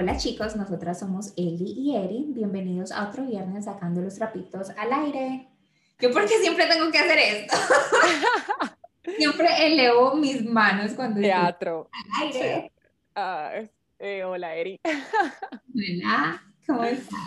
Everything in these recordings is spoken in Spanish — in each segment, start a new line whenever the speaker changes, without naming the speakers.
Hola chicos, nosotras somos Eli y Eri. Bienvenidos a otro viernes sacando los trapitos al aire. Yo porque siempre tengo que hacer esto. siempre elevo mis manos cuando
teatro
al aire.
Ah, eh, hola Eri.
Hola, ¿cómo estás?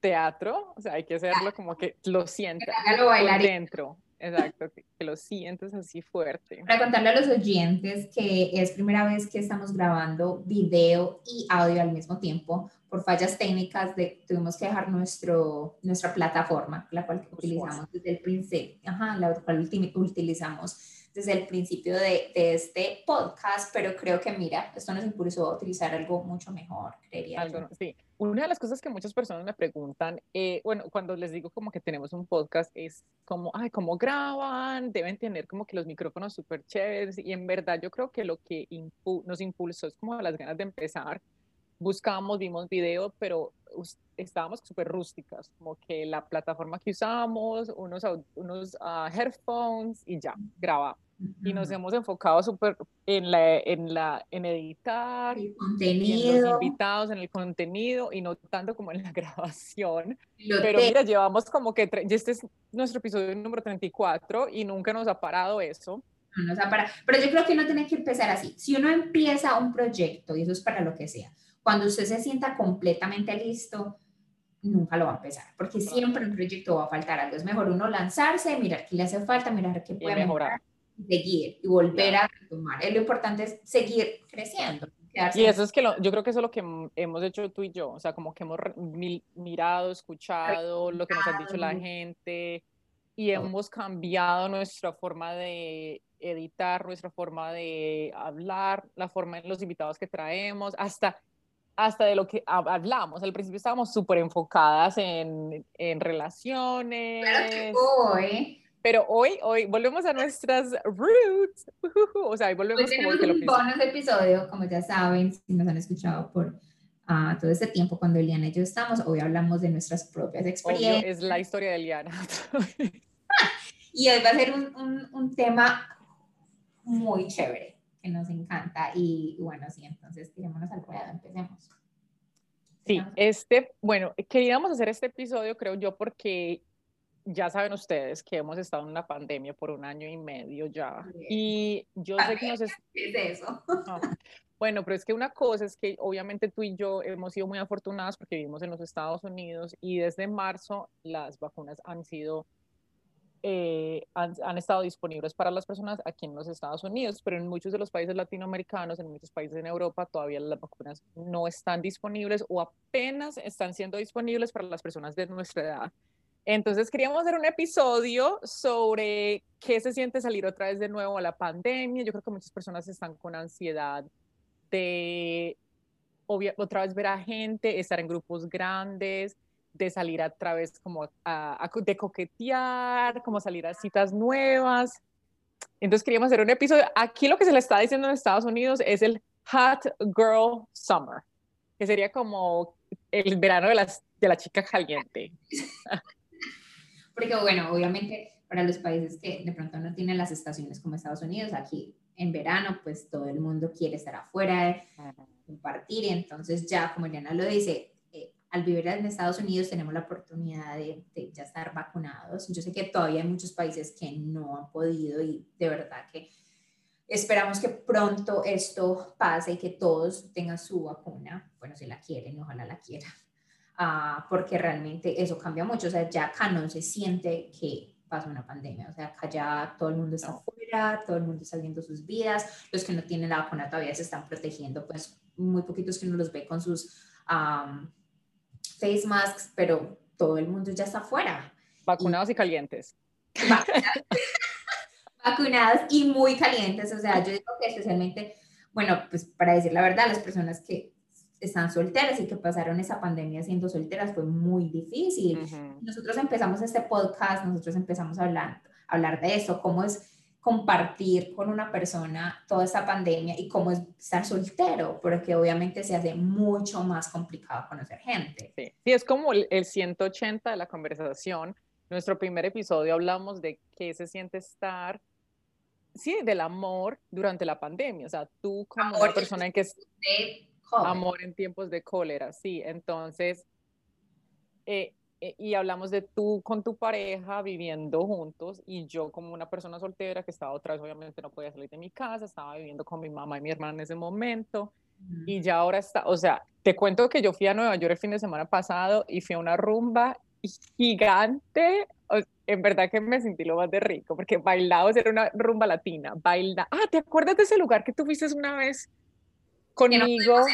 Teatro, o sea, hay que hacerlo como que lo sientas
Hágalo bailar.
dentro. Exacto, que, lo sientes así fuerte.
Para contarle a los oyentes que es primera vez que estamos grabando video y audio al mismo tiempo. Por fallas técnicas de, tuvimos que dejar nuestro, nuestra plataforma, la cual utilizamos desde el principio, ajá, la cual utilizamos desde el principio de, de este podcast, pero creo que mira, esto nos impulsó a utilizar algo mucho mejor, creería
Algo,
yo.
sí. Una de las cosas que muchas personas me preguntan, eh, bueno, cuando les digo como que tenemos un podcast, es como, ay, ¿cómo graban? Deben tener como que los micrófonos súper chéveres. Y en verdad yo creo que lo que nos impulsó es como las ganas de empezar. Buscamos, vimos video, pero estábamos súper rústicas, como que la plataforma que usamos, unos, unos ah, headphones y ya, grabamos. Y nos hemos enfocado súper en, la, en, la, en editar,
El
y en los
contenido,
invitados, en el contenido y no tanto como en la grabación.
lo
Pero
te-
mira, llevamos como que, este es nuestro episodio número 34 y nunca nos ha parado eso.
no nos ha parado. Pero yo creo que uno tiene que empezar así. Si uno empieza un proyecto, y eso es para lo que sea, cuando usted se sienta completamente listo, nunca lo va a empezar, porque siempre un proyecto va a faltar algo. Es mejor uno lanzarse, mirar qué le hace falta, mirar qué puede
mejorar.
y seguir y volver a retomar. Lo importante es seguir creciendo.
Y eso es que lo- yo creo que eso es lo que hemos hecho tú y yo, o sea, como que hemos mirado, escuchado lo que nos han dicho la gente y hemos cambiado nuestra forma de editar, nuestra forma de hablar, la forma de los invitados que traemos, hasta, hasta de lo que hab- hablamos. Al principio estábamos súper enfocadas en, en relaciones,
que hoy,
pero hoy, hoy volvemos a nuestras roots, o sea, hoy
hoy
volvemos como
tenemos
que lo
un bonus episodio, como ya saben, si nos han escuchado por ah, todo este tiempo cuando Eliana y yo estamos, hoy hablamos de nuestras propias
Obvio,
experiencias.
es la historia de Eliana.
Y hoy va a ser un, un, un tema muy chévere, que nos encanta. Y bueno, sí, entonces tirémonos al ruedo, empecemos.
Sí, este, bueno, queríamos hacer este episodio, creo yo, porque ya saben ustedes que hemos estado en una pandemia por un año y medio ya. Y yo sé que nos... es-
¿Qué es eso?
Bueno, pero es que una cosa es que obviamente tú y yo hemos sido muy afortunadas porque vivimos en los Estados Unidos y desde marzo las vacunas han sido, eh, han, han estado disponibles para las personas aquí en los Estados Unidos, pero en muchos de los países latinoamericanos, en muchos países en Europa, todavía las vacunas no están disponibles o apenas están siendo disponibles para las personas de nuestra edad. Entonces queríamos hacer un episodio sobre qué se siente salir otra vez de nuevo a la pandemia. Yo creo que muchas personas están con ansiedad de obvia- otra vez ver a gente, estar en grupos grandes, de salir a través como a, a- de coquetear, como salir a citas nuevas. Entonces queríamos hacer un episodio. Aquí lo que se le está diciendo en Estados Unidos es el Hot Girl Summer, que sería como el verano de, las, de la chica caliente.
Porque bueno, obviamente para los países que de pronto no tienen las estaciones como Estados Unidos, aquí en verano pues todo el mundo quiere estar afuera, compartir, entonces ya como Eliana lo dice, al vivir en Estados Unidos tenemos la oportunidad de, de ya estar vacunados. Yo sé que todavía hay muchos países que no han podido y de verdad que esperamos que pronto esto pase y que todos tengan su vacuna, bueno, si la quieren, ojalá la quieran, Ah, porque realmente eso cambia mucho, o sea, ya acá no se siente que pasa una pandemia, o sea, acá ya todo el mundo está afuera, todo el mundo está viendo sus vidas, los que no tienen la vacuna todavía se están protegiendo, pues muy poquitos que uno los ve con sus am, face masks, pero todo el mundo ya está afuera,
Vacunados y calientes.
vacunados, vacunados y muy calientes, o sea, yo digo que especialmente, bueno, pues para decir la verdad, las personas que están solteras y que pasaron esa pandemia siendo solteras fue muy difícil.
Ujú.
Nosotros empezamos este podcast, nosotros empezamos a hablar, a hablar de eso, cómo es compartir con una persona toda esta pandemia y cómo es estar soltero, porque obviamente se hace mucho más complicado conocer gente.
Sí, sí, es como el, el 180 de la conversación. Nuestro primer episodio hablamos de qué se siente estar, sí, del amor durante la pandemia. O sea, tú como
Amor,
una persona en que es
De
Amor en tiempos de cólera, sí. Entonces, eh, y hablamos de tú con tu pareja viviendo juntos y yo como una persona soltera que estaba otra vez, obviamente no podía salir de mi casa, estaba viviendo con mi mamá y mi hermana en ese momento. Y ya ahora está, o sea, te cuento que yo fui a Nueva York el fin de semana pasado y fui a una rumba gigante. En verdad que me sentí lo más de rico, porque bailados era una rumba latina. Baila. Ah, ¿te acuerdas de ese lugar que tú fuiste una vez conmigo? No,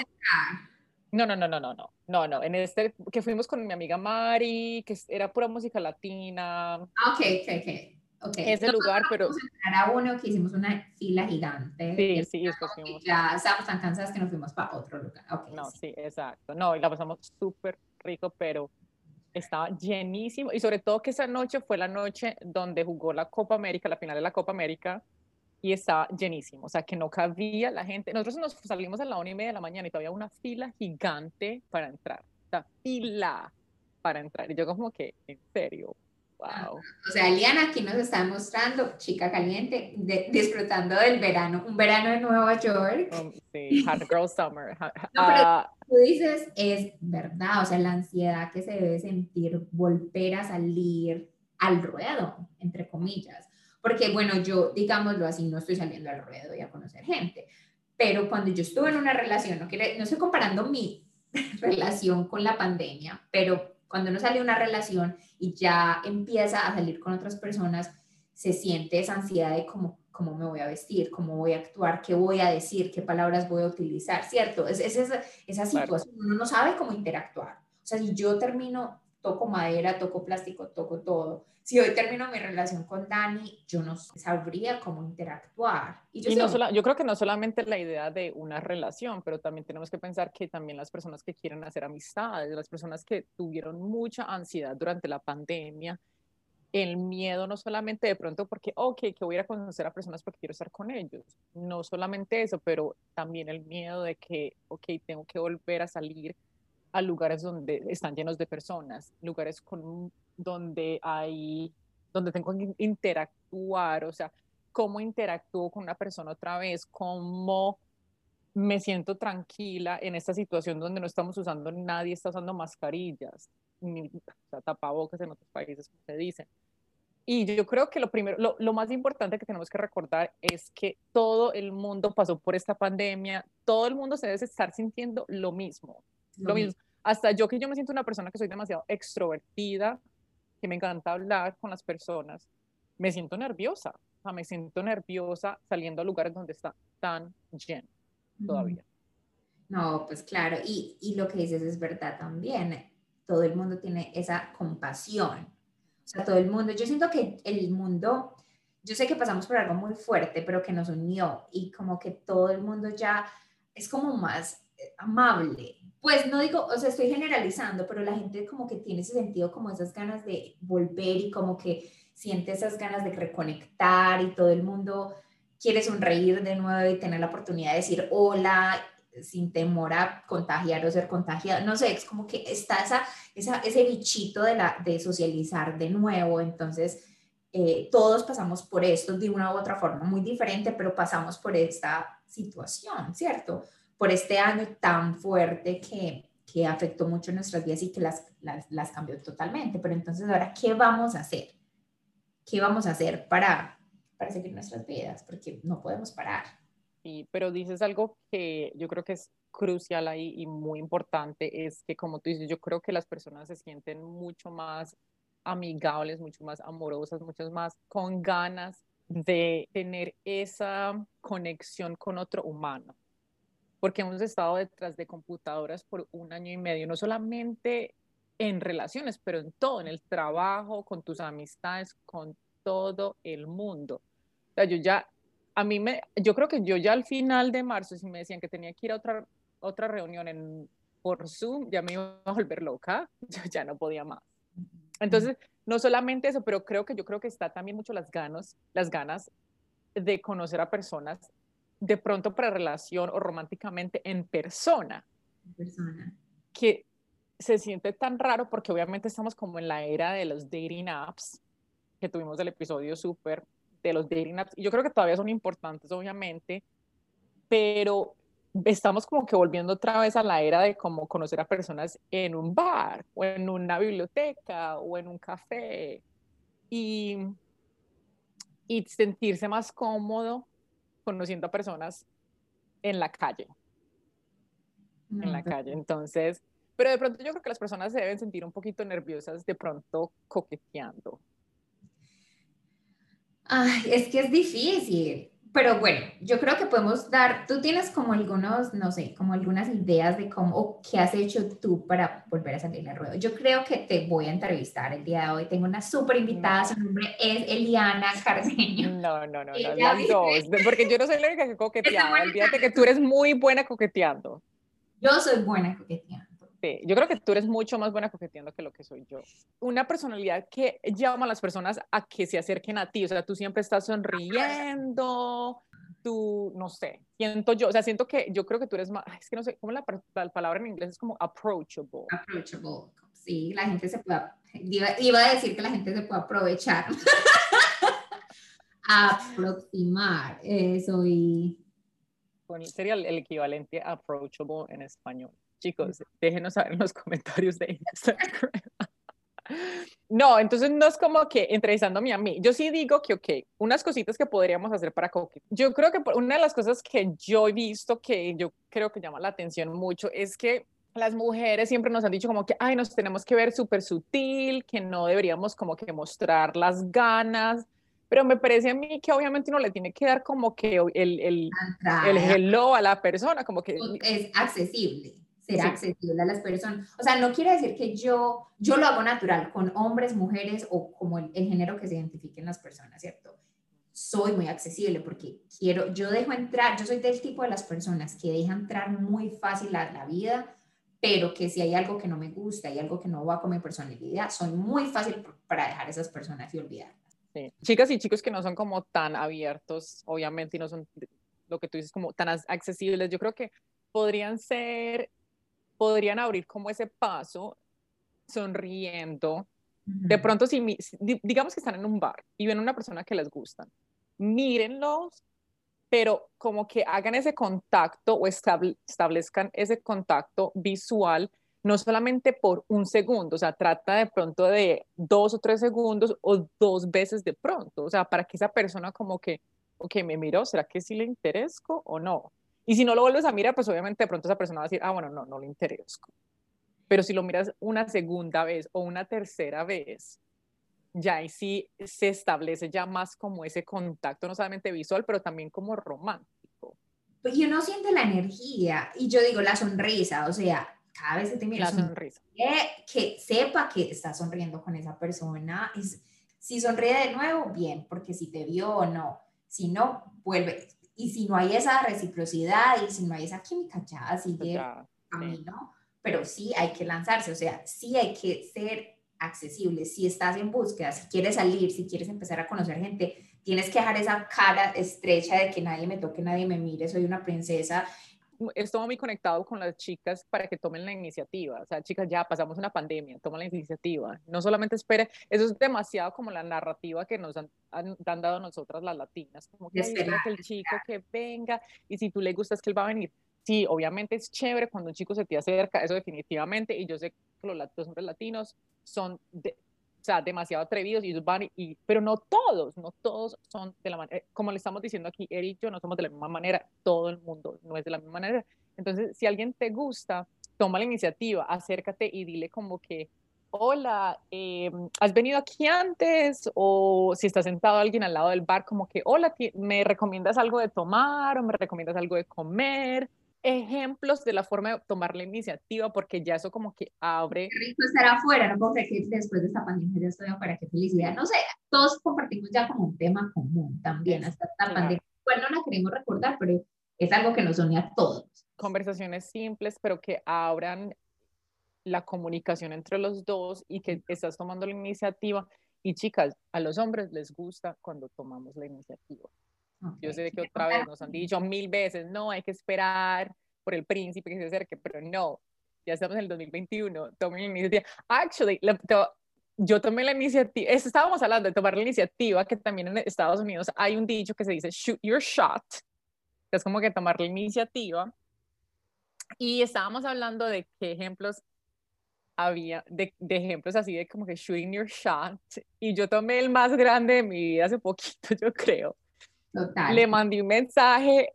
no, no, no, no, no, no, no. En este que fuimos con mi amiga Mari, que era pura música latina.
Ah, ok, ok, ok. Okay.
Ese lugar, pero...
Era uno que hicimos una fila gigante.
Sí, sí, después fuimos.
Ya estábamos tan cansadas que nos fuimos para otro lugar. Okay,
no, sí. exacto. No, y la pasamos súper rico, pero estaba llenísimo. Y sobre todo que esa noche fue la noche donde jugó la Copa América, la final de la Copa América, y estaba llenísimo. O sea, que no cabía la gente. Nosotros nos salimos a la una y media de la mañana y todavía una fila gigante para entrar. Sea, fila para entrar. Y yo como que, en serio, Wow.
O sea, Liana aquí nos está mostrando, chica caliente, disfrutando del verano, un verano en Nueva York.
Um, sí, hot girl summer.
Ah, tú dices, es verdad, o sea, la ansiedad que se debe sentir volver a salir al ruedo, entre comillas. Porque, bueno, yo, digámoslo así, no estoy saliendo al ruedo y a conocer gente, pero cuando yo estuve en una relación, no, quiere, no estoy comparando mi relación con la pandemia, pero cuando uno sale de una relación y ya empieza a salir con otras personas, se siente esa ansiedad de cómo, cómo me voy a vestir, cómo voy a actuar, qué voy a decir, qué palabras voy a utilizar, ¿cierto? Es, es esa, esa situación, uno no sabe cómo interactuar. O sea, si yo termino toco madera, toco plástico, toco todo. Si hoy termino mi relación con Dani, yo no sabría cómo interactuar.
Y yo, no yo creo que no solamente la idea de una relación, pero también tenemos que pensar que también las personas que quieren hacer amistades, las personas que tuvieron mucha ansiedad durante la pandemia, el miedo no solamente de pronto porque, ok, que voy a conocer a personas porque quiero estar con ellos, no solamente eso, pero también el miedo de que, ok, tengo que volver a salir a lugares donde están llenos de personas, lugares con, donde hay, donde tengo que interactuar, o sea, cómo interactúo con una persona otra vez, cómo me siento tranquila en esta situación donde no estamos usando, nadie está usando mascarillas, ni o sea, tapabocas en otros países, como se dice. Y yo creo que lo primero, lo, lo, más importante que tenemos que recordar es que todo el mundo pasó por esta pandemia, todo el mundo se debe estar sintiendo lo mismo, lo mismo hasta yo que yo me siento una persona que soy demasiado extrovertida, que me encanta hablar con las personas, me siento nerviosa, o sea, me siento nerviosa saliendo a lugares donde está tan lleno todavía.
No, pues claro, y, y lo que dices es verdad también, todo el mundo tiene esa compasión, o sea, todo el mundo, yo siento que el mundo, yo sé que pasamos por algo muy fuerte, pero que nos unió y como que todo el mundo ya es como más amable, pues no digo, o sea, estoy generalizando, pero la gente como que tiene ese sentido, como esas ganas de volver y como que siente esas ganas de reconectar y todo el mundo quiere sonreír de nuevo y tener la oportunidad de decir hola sin temor a contagiar o ser contagiado. No sé, es como que está esa, ese bichito de, la, de socializar de nuevo. Entonces, eh, todos pasamos por esto de una u otra forma, muy diferente, pero pasamos por esta situación, ¿cierto? Por este año tan fuerte que, que afectó mucho nuestras vidas y que las, las, las, cambió totalmente. Pero entonces ahora, ¿qué vamos a hacer? ¿Qué vamos a hacer para, para seguir nuestras vidas? Porque no podemos parar.
Sí, pero dices algo que yo creo que es crucial ahí y muy importante, es que como tú dices, yo creo que las personas se sienten mucho más amigables, mucho más amorosas, mucho más con ganas de tener esa conexión con otro humano porque hemos estado detrás de computadoras por un año y medio, no solamente en relaciones, pero en todo, en el trabajo, con tus amistades, con todo el mundo. O sea, yo ya, a mí me, yo creo que yo ya al final de marzo, si me decían que tenía que ir a otra, otra reunión en, por Zoom, ya me iba a volver loca, yo ya no podía más. Entonces, no solamente eso, pero creo que yo creo que está también mucho las ganas, las ganas de conocer a personas de pronto para relación o románticamente en persona.
persona.
Que se siente tan raro porque obviamente estamos como en la era de los dating apps, que tuvimos el episodio súper de los dating apps, y yo creo que todavía son importantes, obviamente, pero estamos como que volviendo otra vez a la era de como conocer a personas en un bar o en una biblioteca o en un café y, y sentirse más cómodo conociendo a personas en la calle. en la calle. Entonces, pero de pronto yo creo que las personas se deben sentir un poquito nerviosas de pronto coqueteando.
Ay, es que es difícil pero bueno, yo creo que podemos dar, tú tienes como algunos, no sé, como algunas ideas de cómo, o qué has hecho tú para volver a salir al ruedo. Yo creo que te voy a entrevistar el día de hoy. Tengo una súper invitada, su nombre es Eliana Cardeño.
No, no, no, no las dos, porque yo no soy la única que coquetea. Olvídate que tú eres muy buena coqueteando.
Yo soy buena coqueteando.
Yo creo que tú eres mucho más buena coqueteando que lo que soy yo. Una personalidad que llama a las personas a que se acerquen a ti, o sea, tú siempre estás sonriendo, tú, no sé, siento yo, o sea, siento que yo creo que tú eres más, es que no sé, ¿cómo la, la palabra en inglés es como approachable?
Approachable, sí, la gente se puede, iba, iba a decir que la gente se puede aprovechar. Aproximar, eso y...
sería el equivalente a approachable en español. Chicos, déjenos saber en los comentarios de Instagram. No, entonces no es como que entrevistándome a mí. Yo sí digo que, ok, unas cositas que podríamos hacer para coquetear. Yo creo que una de las cosas que yo he visto que yo creo que llama la atención mucho es que las mujeres siempre nos han dicho como que, ay, nos tenemos que ver súper sutil, que no deberíamos como que mostrar las ganas, pero me parece a mí que obviamente uno le tiene que dar como que el, el, el hello a la persona, como que...
Es accesible ser accesible a las personas. O sea, no quiere decir que yo, yo lo hago natural con hombres, mujeres o como el, género que se identifiquen las personas, ¿cierto? Soy muy accesible porque quiero, yo dejo entrar, yo soy del tipo de las personas que deja entrar muy fácil a la vida, pero que si hay algo que no me gusta, hay algo que no va con mi personalidad, soy muy fácil para dejar a esas personas y olvidarlas.
Sí. Chicas y chicos que no son como tan abiertos, obviamente, y no son lo que tú dices como tan accesibles, yo creo que podrían ser podrían abrir como ese paso sonriendo. De pronto, si, digamos que están en un bar y ven a una persona que les gusta, mírenlos, pero como que hagan ese contacto o establezcan ese contacto visual, no solamente por un segundo, o sea, trata de pronto de dos o tres segundos o dos veces de pronto, o sea, para que esa persona como que, ok, me miró, ¿será que sí le interesco o no? Y si no lo vuelves a mirar, pues obviamente de pronto esa persona va a decir, ah, bueno, no, no le interesa. Pero si lo miras una segunda vez o una tercera vez, ya ahí sí se establece ya más como ese contacto, no solamente visual, pero también como romántico.
Pues yo no siente la energía y yo digo la sonrisa, o sea, cada vez que te mira
la sonrisa.
Que, sepa que está sonriendo con esa persona. Es, si sonríe de nuevo, bien, porque si te vio o no. Si no, vuelve. Y si no hay esa reciprocidad y si no hay esa química, ya sigue camino. Pero sí hay que lanzarse, o sea, sí hay que ser accesible. Si estás en búsqueda, si quieres salir, si quieres empezar a conocer gente, tienes que dejar esa cara estrecha de que nadie me toque, nadie me mire, soy una princesa
estoy muy conectado con las chicas para que tomen la iniciativa. O sea, chicas, ya pasamos una pandemia, toma la iniciativa. No solamente espere, eso es demasiado como la narrativa que nos han, han, dado nosotras las latinas, como que, que el chico que venga y si tú le gustas que él va a venir. Sí, obviamente es chévere cuando un chico se te acerca, eso definitivamente, y yo sé que los, los hombres latinos son de, sea, demasiado atrevidos y van, y, pero no todos, no todos son de la manera, como le estamos diciendo aquí, Eric y yo no somos de la misma manera, todo el mundo no es de la misma manera. Entonces, si alguien te gusta, toma la iniciativa, acércate y dile como que, hola, eh, ¿has venido aquí antes? O si está sentado alguien al lado del bar, como que, hola, ¿me recomiendas algo de tomar o me recomiendas algo de comer? Ejemplos de la forma de tomar la iniciativa, porque ya eso como que abre.
Qué rico estar afuera, no puedo creer que después de esta pandemia ya estoy afuera, qué felicidad. No sé, todos compartimos ya como un tema común también, hasta esta pandemia. Bueno, no la queremos recordar, pero es algo que nos une a todos.
Conversaciones simples, pero que abran la comunicación entre los dos y que estás tomando la iniciativa. Y chicas, a los hombres les gusta cuando tomamos la iniciativa. Yo sé que otra vez nos han dicho mil veces, no, hay que esperar por el príncipe que se acerque, pero no, ya estamos en el 2021, tomen la iniciativa. Actually, yo tomé la iniciativa, estábamos hablando de tomar la iniciativa, que también en Estados Unidos hay un dicho que se dice shoot your shot, que es como que tomar la iniciativa Y estábamos hablando de qué ejemplos había, de, de, ejemplos así de como que shooting your shot. Y yo tomé el más grande de mi vida hace poquito, yo creo. Le mandé un mensaje,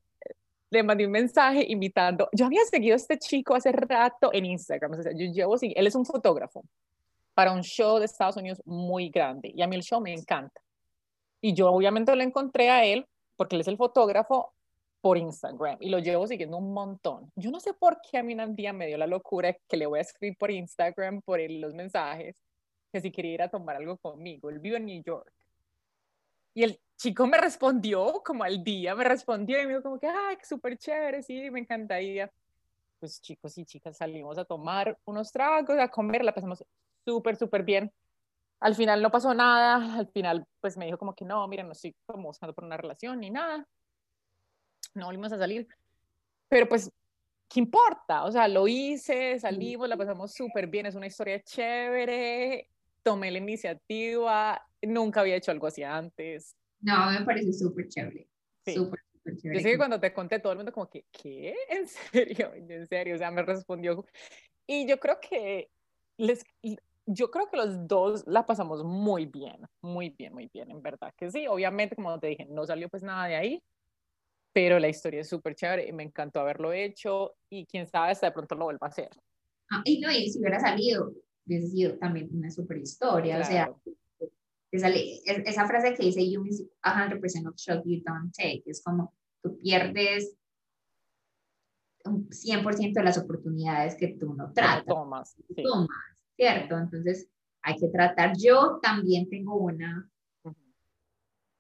le mandé un mensaje invitando. Yo había seguido a este chico hace rato en Instagram. O sea, yo llevo, él es un fotógrafo para un show de Estados Unidos muy grande. Y a mí el show me encanta. Y yo obviamente lo encontré a él porque él es el fotógrafo por Instagram y lo llevo siguiendo un montón. Yo no sé por qué a mí un día me dio la locura que le voy a escribir por Instagram, por los mensajes, que si quería ir a tomar algo conmigo. Él vive en New York. Y el chico me respondió como al día, me respondió y me dijo como que, ay, súper chévere, sí, me encantaría. Pues chicos y chicas salimos a tomar unos tragos, a comer, la pasamos súper, súper bien. Al final no pasó nada, al final pues me dijo como que no, mira, no estoy como buscando por una relación ni nada no volvimos a salir. Pero pues, ¿qué importa? O sea, lo hice, salimos, la pasamos súper bien, es una historia chévere, tomé la iniciativa, nunca había hecho algo así antes.
No, me parece súper chévere. Súper, súper chévere.
Yo sé que cuando te conté, todo el mundo como que, ¿qué? ¿En serio? En serio, o sea, me respondió. Y yo creo que les, yo creo que los dos la pasamos muy bien, muy bien, muy bien, en verdad que sí. Obviamente, como te dije, no salió pues nada de ahí, pero la historia es súper chévere y me encantó haberlo hecho y quién sabe hasta de pronto lo vuelva a hacer.
Ah, y no, y si hubiera salido, hubiese sido también una súper historia, o sea, esa, esa, frase que dice, you miss 100% of shot you don't take, es como tú pierdes un 100% de las oportunidades que tú no tratas.
tomas.
Tomas, ¿cierto? Entonces, hay que tratar. Yo también tengo una,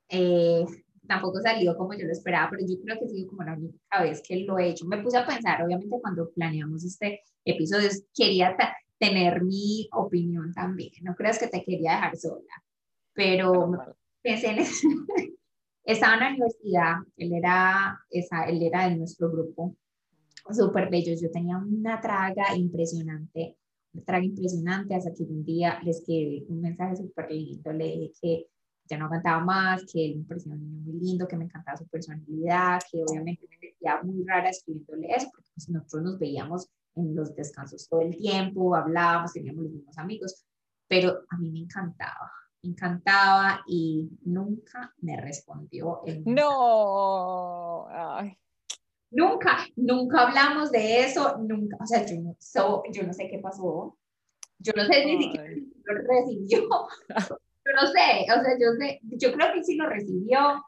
eh, tampoco salió como yo lo esperaba, pero yo creo que ha sido como la única vez que lo he hecho. Me puse a pensar, obviamente cuando planeamos este episodio, quería tener mi opinión también, no creas que te quería dejar sola, pero pensé en eso. Estaba en la universidad, él era, esa, él era de nuestro grupo, súper bello, yo tenía una traga impresionante, una traga impresionante, hasta que un día les escribí un mensaje súper lindo, le dije que ya no aguantaba más, que él me parecía un niño muy lindo, que me encantaba su personalidad, que obviamente me sentía muy rara escribiéndole eso, porque pues, nosotros nos veíamos en los descansos todo el tiempo, hablábamos, teníamos los mismos amigos, pero a mí me encantaba, encantaba y nunca me respondió.
no,
Nunca, nunca hablamos de eso, nunca, o sea, yo no, yo no sé qué pasó, yo no sé ni siquiera si lo recibió, Yo no sé, o sea, yo sé, yo creo que sí lo recibió.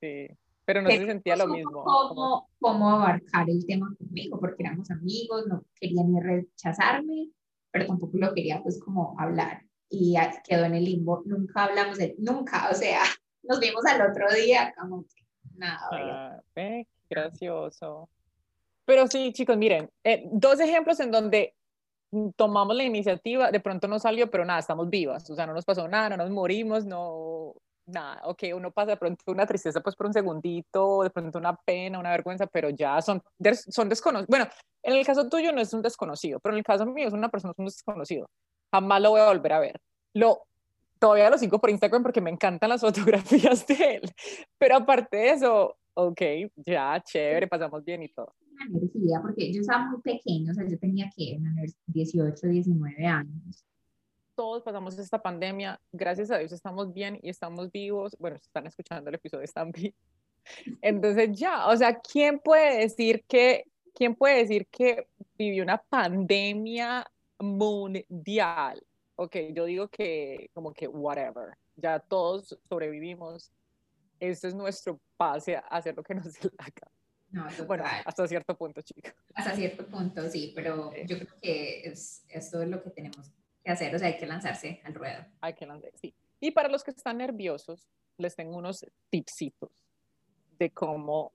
Sí, pero no se sentía lo mismo.
Cómo, cómo abarcar el tema conmigo, porque éramos amigos, no quería ni rechazarme, pero tampoco lo quería pues como hablar. Y quedó en el limbo, nunca hablamos de, nunca, o sea, nos vimos al otro día, como que nada.
Ah, gracioso. Pero sí, chicos, miren, eh, dos ejemplos en donde tomamos la iniciativa, de pronto no salió, pero nada, estamos vivas, o sea, no nos pasó nada, no nos morimos, no, nada, ok, uno pasa de pronto una tristeza pues por un segundito, de pronto una pena, una vergüenza, pero ya son, son desconocidos. Bueno, en el caso tuyo no es un desconocido, pero en el caso mío es una persona, es un desconocido. Jamás lo voy a volver a ver. Lo, todavía lo sigo por Instagram porque me encantan las fotografías de él, pero aparte de eso, ok, ya, chévere, pasamos bien y todo
energía, porque yo estaba muy pequeño, o sea, yo tenía que 18, 19 años.
Todos pasamos esta pandemia, gracias a Dios estamos bien y estamos vivos. Bueno, están escuchando el episodio, están bien. Entonces ya, o sea, ¿quién puede decir que, quién puede decir que vivió una pandemia mundial? Ok, yo digo que como que whatever, ya todos sobrevivimos. Este es nuestro pase a hacer lo que nos dé la
no,
bueno, hasta cierto punto, chicos.
Hasta cierto punto, sí, pero yo creo que es, esto es lo que tenemos que hacer, o sea, hay que lanzarse al ruedo.
Hay que lanzarse, sí. Y para los que están nerviosos, les tengo unos tipsitos de cómo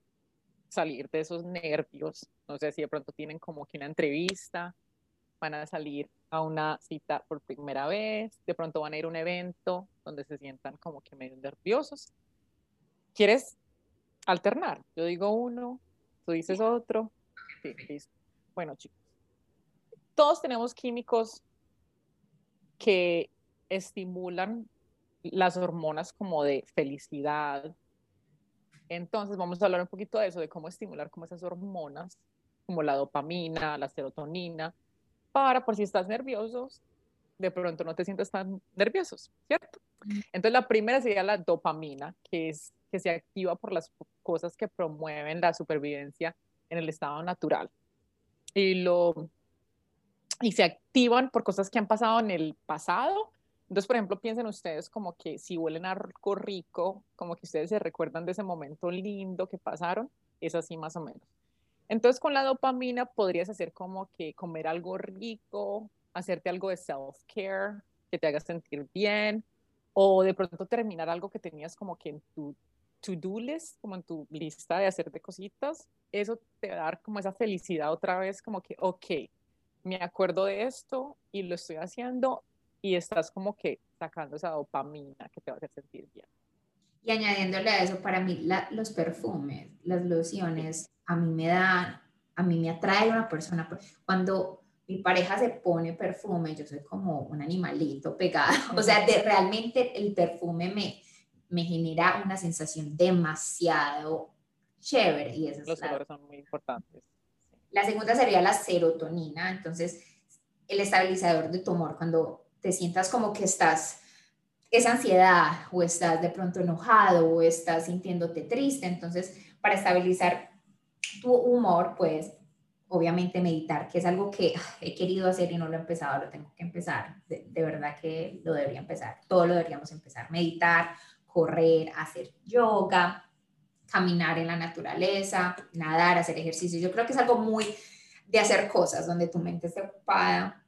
salir de esos nervios. No sé si de pronto tienen como que una entrevista, van a salir a una cita por primera vez, de pronto van a ir a un evento donde se sientan como que medio nerviosos. ¿Quieres alternar? Yo digo uno, tú dices otro. Bueno, chicos, todos tenemos químicos que estimulan las hormonas como de felicidad. Entonces vamos a hablar un poquito de eso, de cómo estimular como esas hormonas como la dopamina, la serotonina, para por si estás nerviosos, de pronto no te sientas tan nerviosos, ¿cierto? Entonces la primera sería la dopamina, que es que se activa por las cosas que promueven la supervivencia en el estado natural. Y lo y se activan por cosas que han pasado en el pasado. Entonces, por ejemplo, piensen ustedes como que si huelen a algo rico, como que ustedes se recuerdan de ese momento lindo que pasaron, es así más o menos. Entonces, con la dopamina podrías hacer como que comer algo rico, hacerte algo de self-care, que te haga sentir bien, o de pronto terminar algo que tenías como que en tu to-do list, como en tu lista de hacerte cositas, eso te va a dar como esa felicidad otra vez, como que, ok, me acuerdo de esto y lo estoy haciendo y estás como que sacando esa dopamina que te va a hacer sentir bien.
Y añadiéndole a eso, para mí los perfumes, las lociones, a mí me dan, a mí me atrae una persona. Cuando mi pareja se pone perfume, yo soy como un animalito pegado. O sea, de, realmente el perfume me, me genera una sensación demasiado chévere. Y eso
Los colores son muy importantes.
La segunda sería la serotonina, entonces el estabilizador de tu humor, cuando te sientas como que estás esa ansiedad o estás de pronto enojado o estás sintiéndote triste. Entonces, para estabilizar tu humor, pues obviamente meditar, que es algo que he querido hacer y no lo he empezado, lo tengo que empezar. De, verdad que lo debería empezar. Todo lo deberíamos empezar. Meditar, correr, hacer yoga, caminar en la naturaleza, nadar, hacer ejercicio. Yo creo que es algo muy de hacer cosas donde tu mente esté ocupada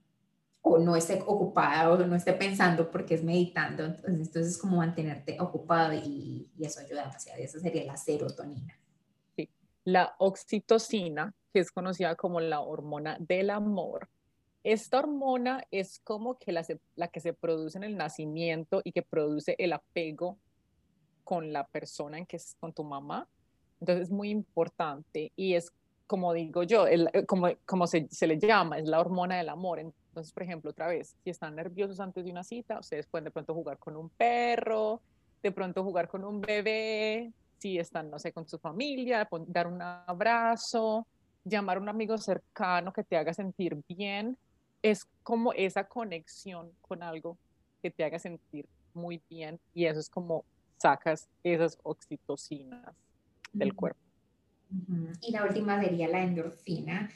o no esté ocupada o no esté pensando porque es meditando. Entonces, entonces es como mantenerte ocupado y, y eso ayuda demasiado. Esa sería la serotonina.
Sí. La oxitocina, que es conocida como la hormona del amor. Esta hormona es como que la, que se produce en el nacimiento y que produce el apego con la persona en que es con tu mamá. Entonces es muy importante y es como digo yo, como, se, le llama, es la hormona del amor. Entonces, por ejemplo, otra vez, si están nerviosos antes de una cita, ustedes pueden de pronto jugar con un perro, de pronto jugar con un bebé, si están, no sé, con su familia, dar un abrazo, llamar a un amigo cercano que te haga sentir bien. Es como esa conexión con algo que te haga sentir muy bien y eso es como sacas esas oxitocinas del cuerpo.
Y la última sería la endorfina,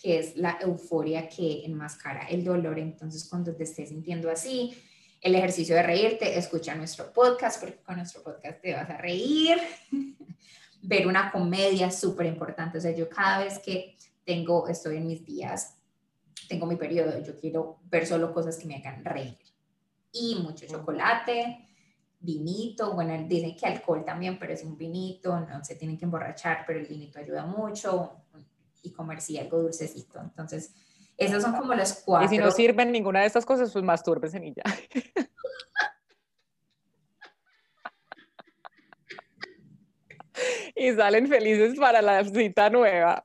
que es la euforia que enmascara el dolor. Entonces, cuando te estés sintiendo así, el ejercicio de reírte, escucha nuestro podcast, porque con nuestro podcast te vas a reír. Ver una comedia súper importante. O sea, yo cada vez que tengo, estoy en mis días, tengo mi periodo, yo quiero ver solo cosas que me hagan reír. Y mucho chocolate, vinito, bueno, dicen que alcohol también, pero es un vinito, no se tienen que emborrachar, pero el vinito ayuda mucho y comer sí algo dulcecito. Entonces, esos son como los cuatro.
Y si no sirven ninguna de estas cosas, pues mastúrbense y ya. y salen felices para la cita nueva.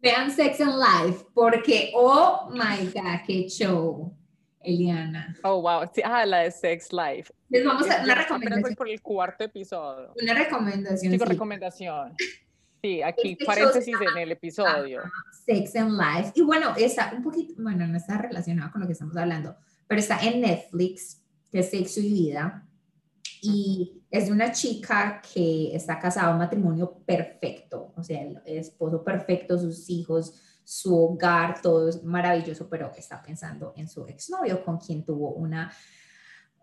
Vean Sex and Life, porque, oh my God, qué show. Eliana.
Oh, wow. Sí, ah, la de Sex Life.
Les vamos a una recomendación.
por el cuarto episodio.
Una recomendación.
Digo, recomendación. Sí, aquí este paréntesis en el episodio.
Sex and Life. Y bueno, está un poquito, bueno, no está relacionado con lo que estamos hablando, pero está en Netflix, que es Sexo y Vida. Y es de una chica que está casada, un matrimonio perfecto, o sea, el esposo perfecto, sus hijos, su hogar, todo es maravilloso, pero está pensando en su exnovio con quien tuvo una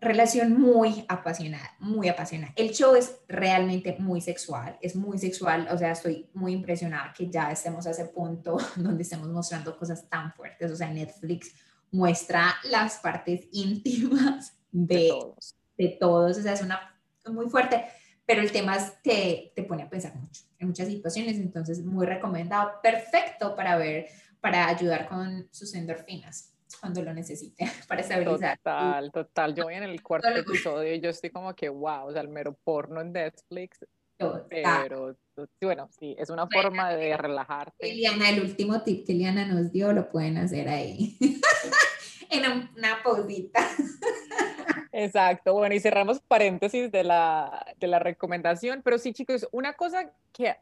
relación muy apasionada, muy apasionada. El show es realmente muy sexual, es muy sexual, o sea, estoy muy impresionada que ya estemos a ese punto donde estemos mostrando cosas tan fuertes, o sea, Netflix muestra las partes íntimas de, de todos, de todos o sea, es una muy fuerte pero el tema te, te pone a pensar mucho en muchas situaciones, entonces muy recomendado, perfecto para ver, para ayudar con sus endorfinas cuando lo necesite, para estabilizar.
Total, total. Yo voy en el cuarto episodio y yo estoy como que, wow, o sea, el mero porno en Netflix. Pero bueno, sí, es una forma de relajarte.
Eliana, el último tip que Eliana nos dio lo pueden hacer ahí, en una pausita.
Exacto, bueno, y cerramos paréntesis de la, de la recomendación, pero sí, chicos, una cosa que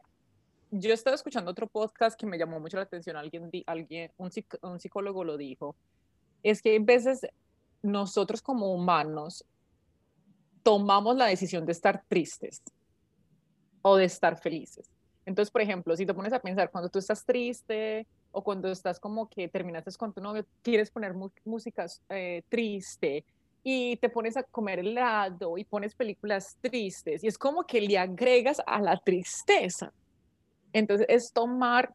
yo estaba escuchando otro podcast que me llamó mucho la atención, alguien, alguien un, un psicólogo lo dijo, es que a veces nosotros como humanos tomamos la decisión de estar tristes o de estar felices. Entonces, por ejemplo, si te pones a pensar, cuando tú estás triste o cuando estás como que terminaste con tu novio, quieres poner música eh, triste y te pones a comer helado y pones películas tristes y es como que le agregas a la tristeza. Entonces, es tomar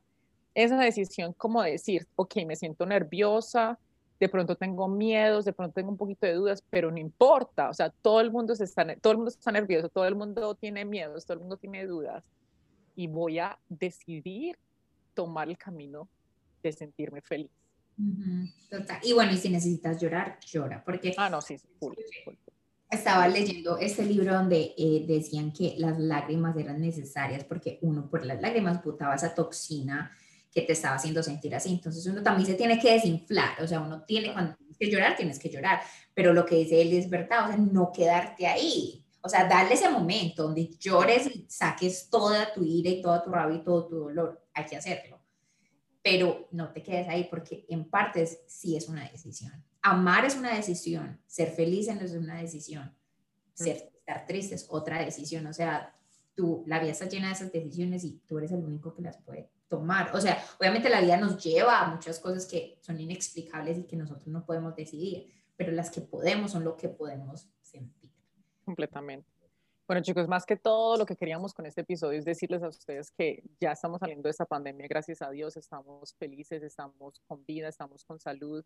esa decisión como decir, ok, me siento nerviosa, de pronto tengo miedos, de pronto tengo un poquito de dudas, pero no importa, o sea, todo el mundo, se está, todo el mundo está nervioso, todo el mundo tiene miedos, todo el mundo tiene dudas, y voy a decidir tomar el camino de sentirme feliz.
Total. Y bueno, y si necesitas llorar, llora, porque...
Ah, no, sí, sí
Estaba leyendo este libro donde eh, decían que las lágrimas eran necesarias porque uno por las lágrimas botaba esa toxina que te estaba haciendo sentir así. Entonces uno también se tiene que desinflar, o sea, uno tiene, cuando tienes que llorar, tienes que llorar, pero lo que dice él es verdad, o sea, no quedarte ahí, o sea, darle ese momento donde llores y saques toda tu ira y toda tu rabia y todo tu dolor, hay que hacerlo, pero no te quedes ahí porque en partes sí es una decisión. Amar es una decisión, ser feliz es una decisión, ser, estar triste es otra decisión, o sea, tú, la vida está llena de esas decisiones y tú eres el único que las puede tomar. O sea, obviamente la vida nos lleva a muchas cosas que son inexplicables y que nosotros no podemos decidir, pero las que podemos son lo que podemos sentir.
Completamente. Bueno, chicos, más que todo lo que queríamos con este episodio es decirles a ustedes que ya estamos saliendo de esta pandemia, gracias a Dios, estamos felices, estamos con vida, estamos con salud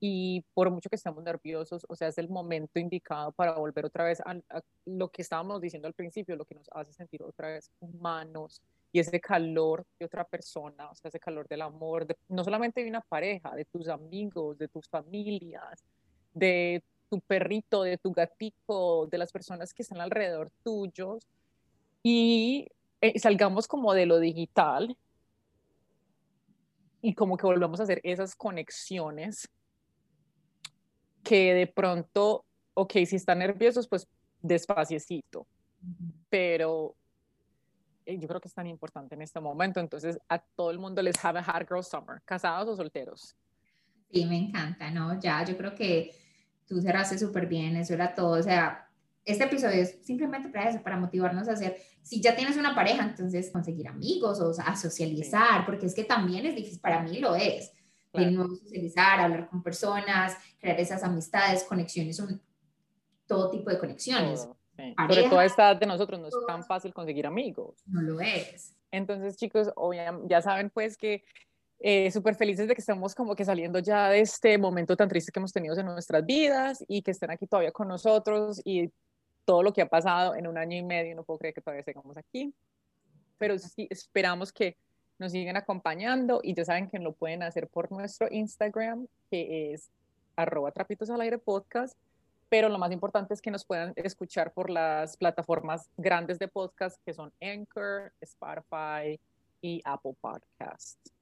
y por mucho que estemos nerviosos, o sea, es el momento indicado para volver otra vez a, a lo que estábamos diciendo al principio, lo que nos hace sentir otra vez humanos, y ese calor de otra persona, o sea, ese calor del amor, no solamente de una pareja, de tus amigos, de tus familias, de tu perrito, de tu gatito, de las personas que están alrededor tuyos y eh, salgamos como de lo digital y como que volvamos a hacer esas conexiones que de pronto, ok, si están nerviosos, pues despaciecito, pero eh, yo creo que es tan importante en este momento. Entonces, a todo el mundo les have a hard girl summer, casados o solteros.
Sí, me encanta, ¿no? Ya, yo creo que tú cerraste súper bien, eso era todo. O sea, este episodio es simplemente para eso, para motivarnos a hacer, si ya tienes una pareja, entonces conseguir amigos o a socializar, porque es que también es difícil, para mí lo es, de nuevo socializar, hablar con personas, crear esas amistades, conexiones, un, todo tipo de conexiones.
Sí. Sobre todo a esta edad de nosotros no es tan fácil conseguir amigos.
No lo es.
Entonces, chicos, ya saben pues que eh, súper felices de que estemos como que saliendo ya de este momento tan triste que hemos tenido en nuestras vidas y que estén aquí todavía con nosotros y todo lo que ha pasado en un año y medio, no puedo creer que todavía estemos aquí, pero sí esperamos que nos sigan acompañando y ya saben que lo pueden hacer por nuestro Instagram, que es arroba podcast pero lo más importante es que nos puedan escuchar por las plataformas grandes de podcast que son Anchor, Spotify y Apple Podcast.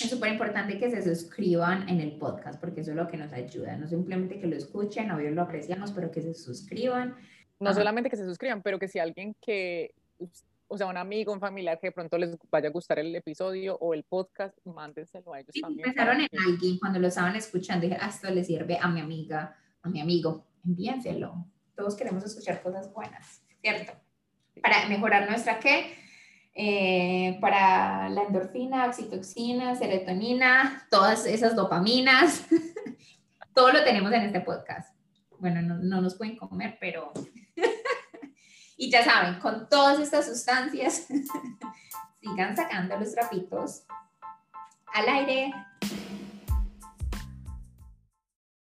Es súper importante que se suscriban en el podcast porque eso es lo que nos ayuda, no simplemente que lo escuchen, obvio lo apreciamos, pero que se suscriban.
No solamente que se suscriban, pero que si alguien que, o sea, un amigo, un familiar que de pronto les vaya a gustar el episodio o el podcast, mándenselo a ellos
sí,
también.
pensaron en alguien cuando lo estaban escuchando, dije, ah, le sirve a mi amiga a mi amigo, envíenselo. Todos queremos escuchar cosas buenas, ¿cierto? Para mejorar nuestra qué? Eh, para la endorfina, oxitoxina, serotonina, todas esas dopaminas, todo lo tenemos en este podcast. Bueno, no, no nos pueden comer, pero... y ya saben, con todas estas sustancias, sigan sacando los trapitos al aire.